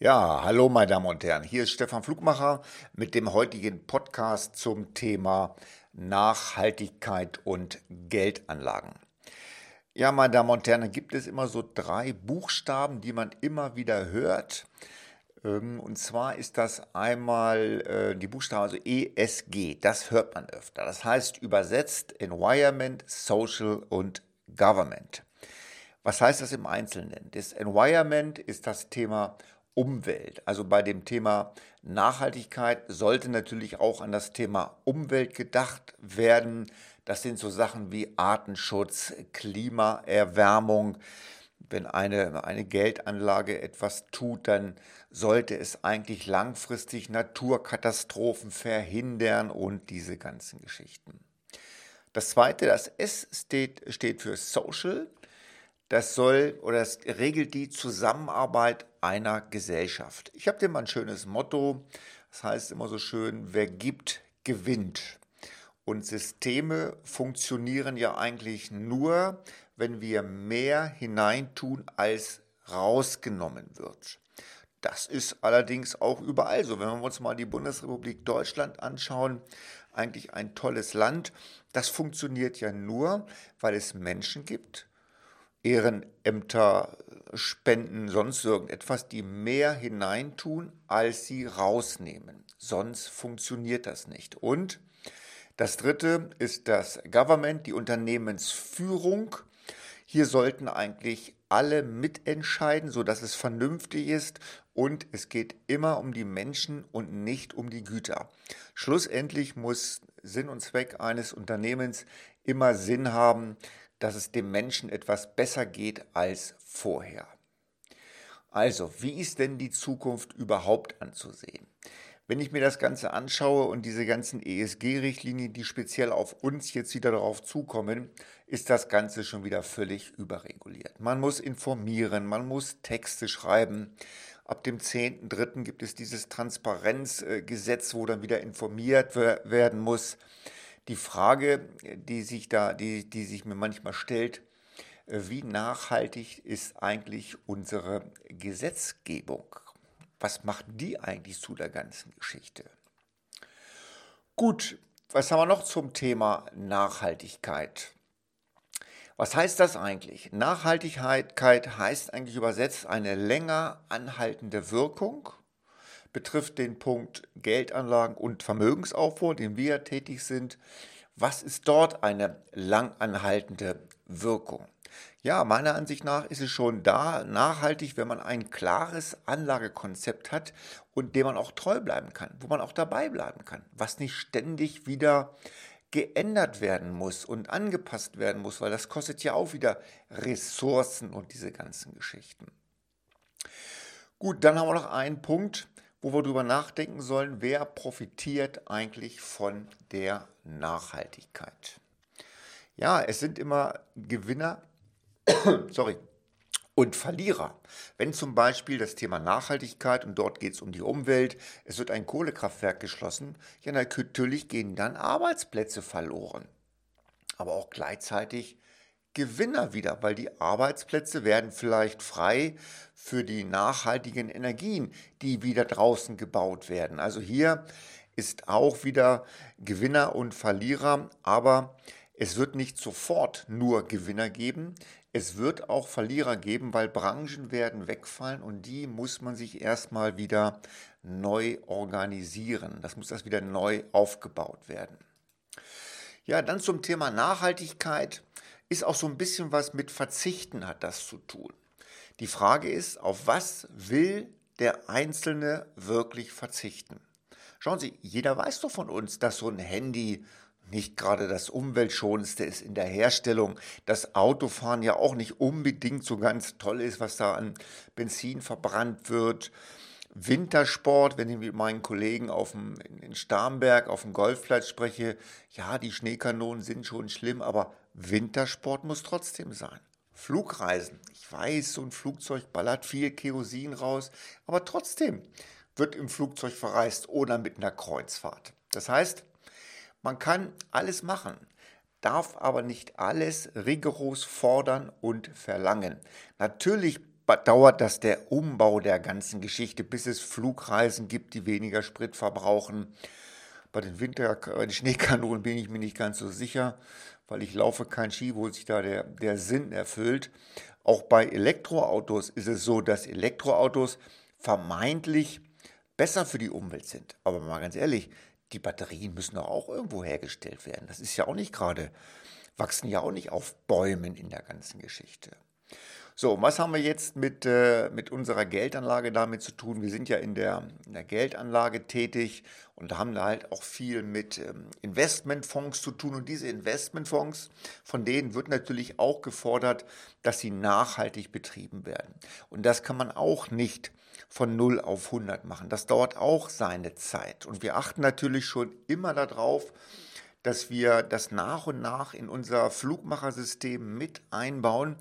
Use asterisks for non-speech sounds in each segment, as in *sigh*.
Ja, hallo meine Damen und Herren, hier ist Stefan Flugmacher mit dem heutigen Podcast zum Thema Nachhaltigkeit und Geldanlagen. Ja, meine Damen und Herren, da gibt es immer so drei Buchstaben, die man immer wieder hört. Ähm, und zwar ist das einmal äh, die Buchstaben, also ESG, das hört man öfter. Das heißt übersetzt Environment, Social und Government. Was heißt das im Einzelnen? Das Environment ist das Thema Umwelt. Also bei dem Thema Nachhaltigkeit sollte natürlich auch an das Thema Umwelt gedacht werden. Das sind so Sachen wie Artenschutz, Klimaerwärmung. Wenn eine, eine Geldanlage etwas tut, dann sollte es eigentlich langfristig Naturkatastrophen verhindern und diese ganzen Geschichten. Das zweite, das S steht, steht für Social. Das soll oder das regelt die Zusammenarbeit einer Gesellschaft. Ich habe dir mal ein schönes Motto. Das heißt immer so schön, wer gibt, gewinnt. Und Systeme funktionieren ja eigentlich nur, wenn wir mehr hineintun, als rausgenommen wird. Das ist allerdings auch überall so. Wenn wir uns mal die Bundesrepublik Deutschland anschauen, eigentlich ein tolles Land. Das funktioniert ja nur, weil es Menschen gibt, Ehrenämter, Spenden, sonst irgendetwas, die mehr hineintun, als sie rausnehmen. Sonst funktioniert das nicht. Und das dritte ist das Government, die Unternehmensführung. Hier sollten eigentlich alle mitentscheiden, sodass es vernünftig ist und es geht immer um die Menschen und nicht um die Güter. Schlussendlich muss Sinn und Zweck eines Unternehmens immer Sinn haben, dass es dem Menschen etwas besser geht als vorher. Also, wie ist denn die Zukunft überhaupt anzusehen? Wenn ich mir das Ganze anschaue und diese ganzen ESG-Richtlinien, die speziell auf uns jetzt wieder darauf zukommen, ist das Ganze schon wieder völlig überreguliert. Man muss informieren, man muss Texte schreiben. Ab dem 10.3. gibt es dieses Transparenzgesetz, wo dann wieder informiert werden muss die Frage, die sich da, die, die sich mir manchmal stellt, äh, wie nachhaltig ist eigentlich unsere Gesetzgebung? Was macht die eigentlich zu der ganzen Geschichte? Gut, was haben wir noch zum Thema Nachhaltigkeit? Was heißt das eigentlich? Nachhaltigkeit heißt eigentlich übersetzt eine länger anhaltende Wirkung betrifft den Punkt Geldanlagen und Vermögensaufbau, den wir tätig sind. Was ist dort eine langanhaltende Wirkung? Ja, meiner Ansicht nach ist es schon da nachhaltig, wenn man ein klares Anlagekonzept hat und dem man auch treu bleiben kann, wo man auch dabei bleiben kann, was nicht ständig wieder geändert werden muss und angepasst werden muss, weil das kostet ja auch wieder Ressourcen und diese ganzen Geschichten. Gut, dann haben wir noch einen Punkt, wo wir darüber nachdenken sollen, wer profitiert eigentlich von der Nachhaltigkeit. Ja, es sind immer Gewinner, *coughs* sorry, und Verlierer. Wenn zum Beispiel das Thema Nachhaltigkeit und dort geht es um die Umwelt, es wird ein Kohlekraftwerk geschlossen, ja natürlich gehen dann Arbeitsplätze verloren. Aber auch gleichzeitig Gewinner wieder, weil die Arbeitsplätze werden vielleicht frei für die nachhaltigen Energien, die wieder draußen gebaut werden. Also hier ist auch wieder Gewinner und Verlierer, aber es wird nicht sofort nur Gewinner geben. Es wird auch Verlierer geben, weil Branchen werden wegfallen und die muss man sich erstmal wieder neu organisieren. Das muss das wieder neu aufgebaut werden. Ja, dann zum Thema Nachhaltigkeit ist auch so ein bisschen was mit Verzichten hat das zu tun. Die Frage ist, auf was will der Einzelne wirklich verzichten? Schauen Sie, jeder weiß doch von uns, dass so ein Handy nicht gerade das umweltschonendste ist in der Herstellung, dass Autofahren ja auch nicht unbedingt so ganz toll ist, was da an Benzin verbrannt wird. Wintersport, wenn ich mit meinen Kollegen auf dem, in Starnberg auf dem Golfplatz spreche, ja, die Schneekanonen sind schon schlimm, aber Wintersport muss trotzdem sein. Flugreisen. Ich weiß, so ein Flugzeug ballert viel Kerosin raus, aber trotzdem wird im Flugzeug verreist oder mit einer Kreuzfahrt. Das heißt, man kann alles machen, darf aber nicht alles rigoros fordern und verlangen. Natürlich dauert das der Umbau der ganzen Geschichte, bis es Flugreisen gibt, die weniger Sprit verbrauchen. Bei den Winter, bei den Schneekanonen bin ich mir nicht ganz so sicher, weil ich laufe kein Ski, wo sich da der, der Sinn erfüllt. Auch bei Elektroautos ist es so, dass Elektroautos vermeintlich besser für die Umwelt sind. Aber mal ganz ehrlich, die Batterien müssen doch auch irgendwo hergestellt werden. Das ist ja auch nicht gerade, wachsen ja auch nicht auf Bäumen in der ganzen Geschichte. So, was haben wir jetzt mit, äh, mit unserer Geldanlage damit zu tun? Wir sind ja in der, in der Geldanlage tätig und da haben wir halt auch viel mit ähm, Investmentfonds zu tun. Und diese Investmentfonds, von denen wird natürlich auch gefordert, dass sie nachhaltig betrieben werden. Und das kann man auch nicht von 0 auf 100 machen. Das dauert auch seine Zeit. Und wir achten natürlich schon immer darauf, dass wir das nach und nach in unser Flugmachersystem mit einbauen,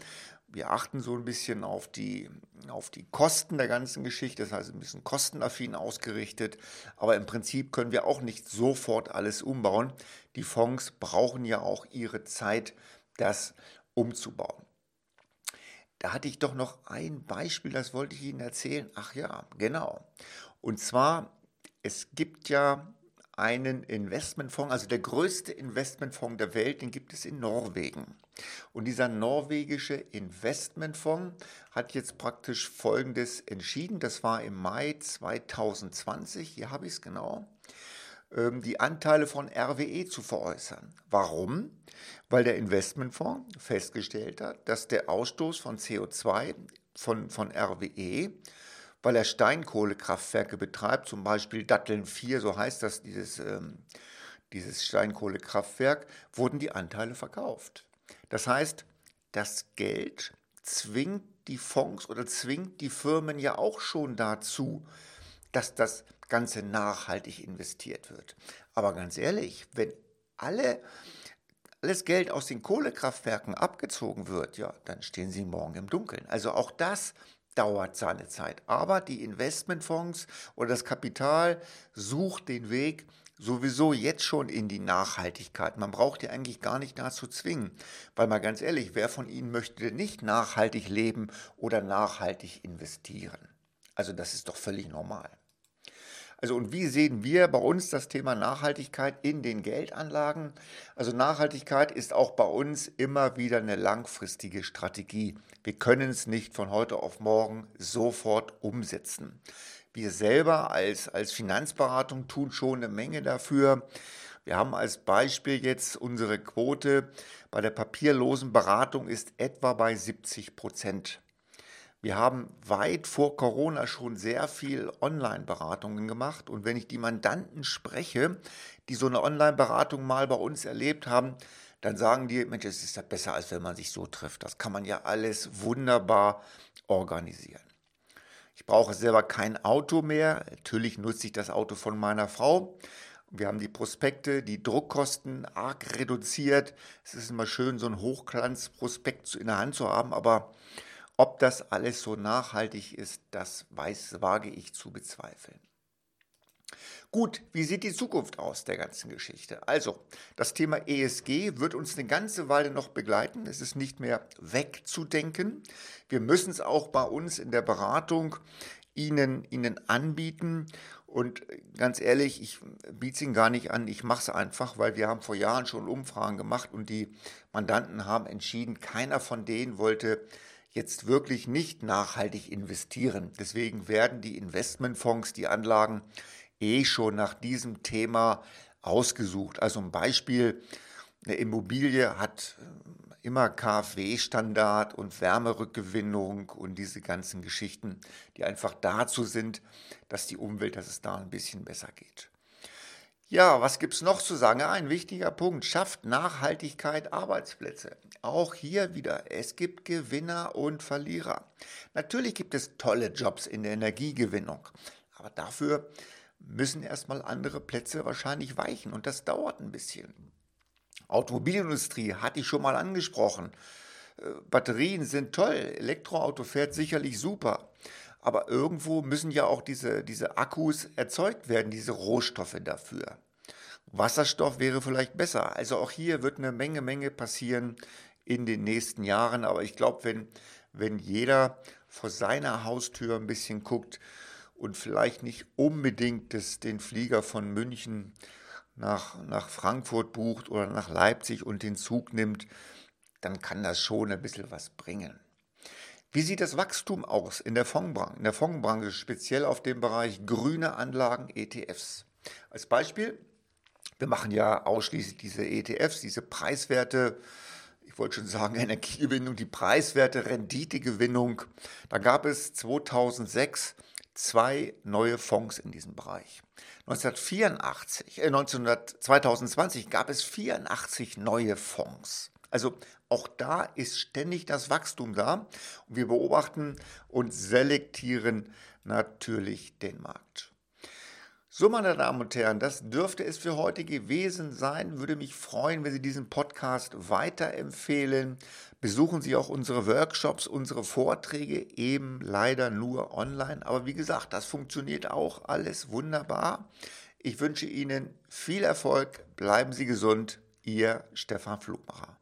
wir achten so ein bisschen auf die, auf die Kosten der ganzen Geschichte, das heißt ein bisschen kostenaffin ausgerichtet, aber im Prinzip können wir auch nicht sofort alles umbauen. Die Fonds brauchen ja auch ihre Zeit, das umzubauen. Da hatte ich doch noch ein Beispiel, das wollte ich Ihnen erzählen. Ach ja, genau. Und zwar, es gibt ja einen Investmentfonds, also der größte Investmentfonds der Welt, den gibt es in Norwegen. Und dieser norwegische Investmentfonds hat jetzt praktisch Folgendes entschieden. Das war im Mai 2020, hier habe ich es genau, ähm, die Anteile von RWE zu veräußern. Warum? Weil der Investmentfonds festgestellt hat, dass der Ausstoß von CO2 von, von RWE weil er Steinkohlekraftwerke betreibt, zum Beispiel Datteln 4, so heißt das, dieses, ähm, dieses Steinkohlekraftwerk, wurden die Anteile verkauft. Das heißt, das Geld zwingt die Fonds oder zwingt die Firmen ja auch schon dazu, dass das Ganze nachhaltig investiert wird. Aber ganz ehrlich, wenn alle, alles Geld aus den Kohlekraftwerken abgezogen wird, ja, dann stehen sie morgen im Dunkeln. Also auch das dauert seine Zeit. Aber die Investmentfonds oder das Kapital sucht den Weg sowieso jetzt schon in die Nachhaltigkeit. Man braucht ja eigentlich gar nicht dazu zwingen, weil mal ganz ehrlich, wer von Ihnen möchte nicht nachhaltig leben oder nachhaltig investieren? Also das ist doch völlig normal. Also und wie sehen wir bei uns das Thema Nachhaltigkeit in den Geldanlagen? Also Nachhaltigkeit ist auch bei uns immer wieder eine langfristige Strategie. Wir können es nicht von heute auf morgen sofort umsetzen. Wir selber als, als Finanzberatung tun schon eine Menge dafür. Wir haben als Beispiel jetzt unsere Quote bei der papierlosen Beratung ist etwa bei 70 Prozent. Wir haben weit vor Corona schon sehr viel Online-Beratungen gemacht und wenn ich die Mandanten spreche, die so eine Online-Beratung mal bei uns erlebt haben, dann sagen die, Mensch, es ist ja besser, als wenn man sich so trifft. Das kann man ja alles wunderbar organisieren. Ich brauche selber kein Auto mehr. Natürlich nutze ich das Auto von meiner Frau. Wir haben die Prospekte, die Druckkosten arg reduziert. Es ist immer schön, so ein Hochglanzprospekt in der Hand zu haben, aber ob das alles so nachhaltig ist, das weiß, wage ich zu bezweifeln. Gut, wie sieht die Zukunft aus der ganzen Geschichte? Also, das Thema ESG wird uns eine ganze Weile noch begleiten. Es ist nicht mehr wegzudenken. Wir müssen es auch bei uns in der Beratung Ihnen, Ihnen anbieten. Und ganz ehrlich, ich biete es Ihnen gar nicht an, ich mache es einfach, weil wir haben vor Jahren schon Umfragen gemacht und die Mandanten haben entschieden, keiner von denen wollte jetzt wirklich nicht nachhaltig investieren. Deswegen werden die Investmentfonds, die Anlagen eh schon nach diesem Thema ausgesucht. Also ein Beispiel, eine Immobilie hat äh, immer KfW-Standard und Wärmerückgewinnung und diese ganzen Geschichten, die einfach dazu sind, dass die Umwelt, dass es da ein bisschen besser geht. Ja, was gibt es noch zu sagen? ein wichtiger Punkt, schafft Nachhaltigkeit Arbeitsplätze. Auch hier wieder, es gibt Gewinner und Verlierer. Natürlich gibt es tolle Jobs in der Energiegewinnung, aber dafür müssen erstmal andere Plätze wahrscheinlich weichen und das dauert ein bisschen. Automobilindustrie hatte ich schon mal angesprochen. Äh, Batterien sind toll, Elektroauto fährt sicherlich super. Aber irgendwo müssen ja auch diese, diese Akkus erzeugt werden, diese Rohstoffe dafür. Wasserstoff wäre vielleicht besser. Also auch hier wird eine Menge, Menge passieren in den nächsten Jahren. Aber ich glaube, wenn, wenn jeder vor seiner Haustür ein bisschen guckt und vielleicht nicht unbedingt das, den Flieger von München nach, nach Frankfurt bucht oder nach Leipzig und den Zug nimmt, dann kann das schon ein bisschen was bringen. Wie sieht das Wachstum aus in der Fondsbranche, in der Fondsbranche speziell auf dem Bereich grüne Anlagen ETFs? Als Beispiel, wir machen ja ausschließlich diese ETFs, diese preiswerte, ich wollte schon sagen *laughs* Energiegewinnung, die preiswerte Renditegewinnung. Da gab es 2006 zwei neue Fonds in diesem Bereich. 1984, äh 1900, 2020 gab es 84 neue Fonds. Also auch da ist ständig das Wachstum da und wir beobachten und selektieren natürlich den Markt. So, meine Damen und Herren, das dürfte es für heute gewesen sein. Würde mich freuen, wenn Sie diesen Podcast weiterempfehlen. Besuchen Sie auch unsere Workshops, unsere Vorträge, eben leider nur online. Aber wie gesagt, das funktioniert auch alles wunderbar. Ich wünsche Ihnen viel Erfolg. Bleiben Sie gesund. Ihr Stefan Flugmacher.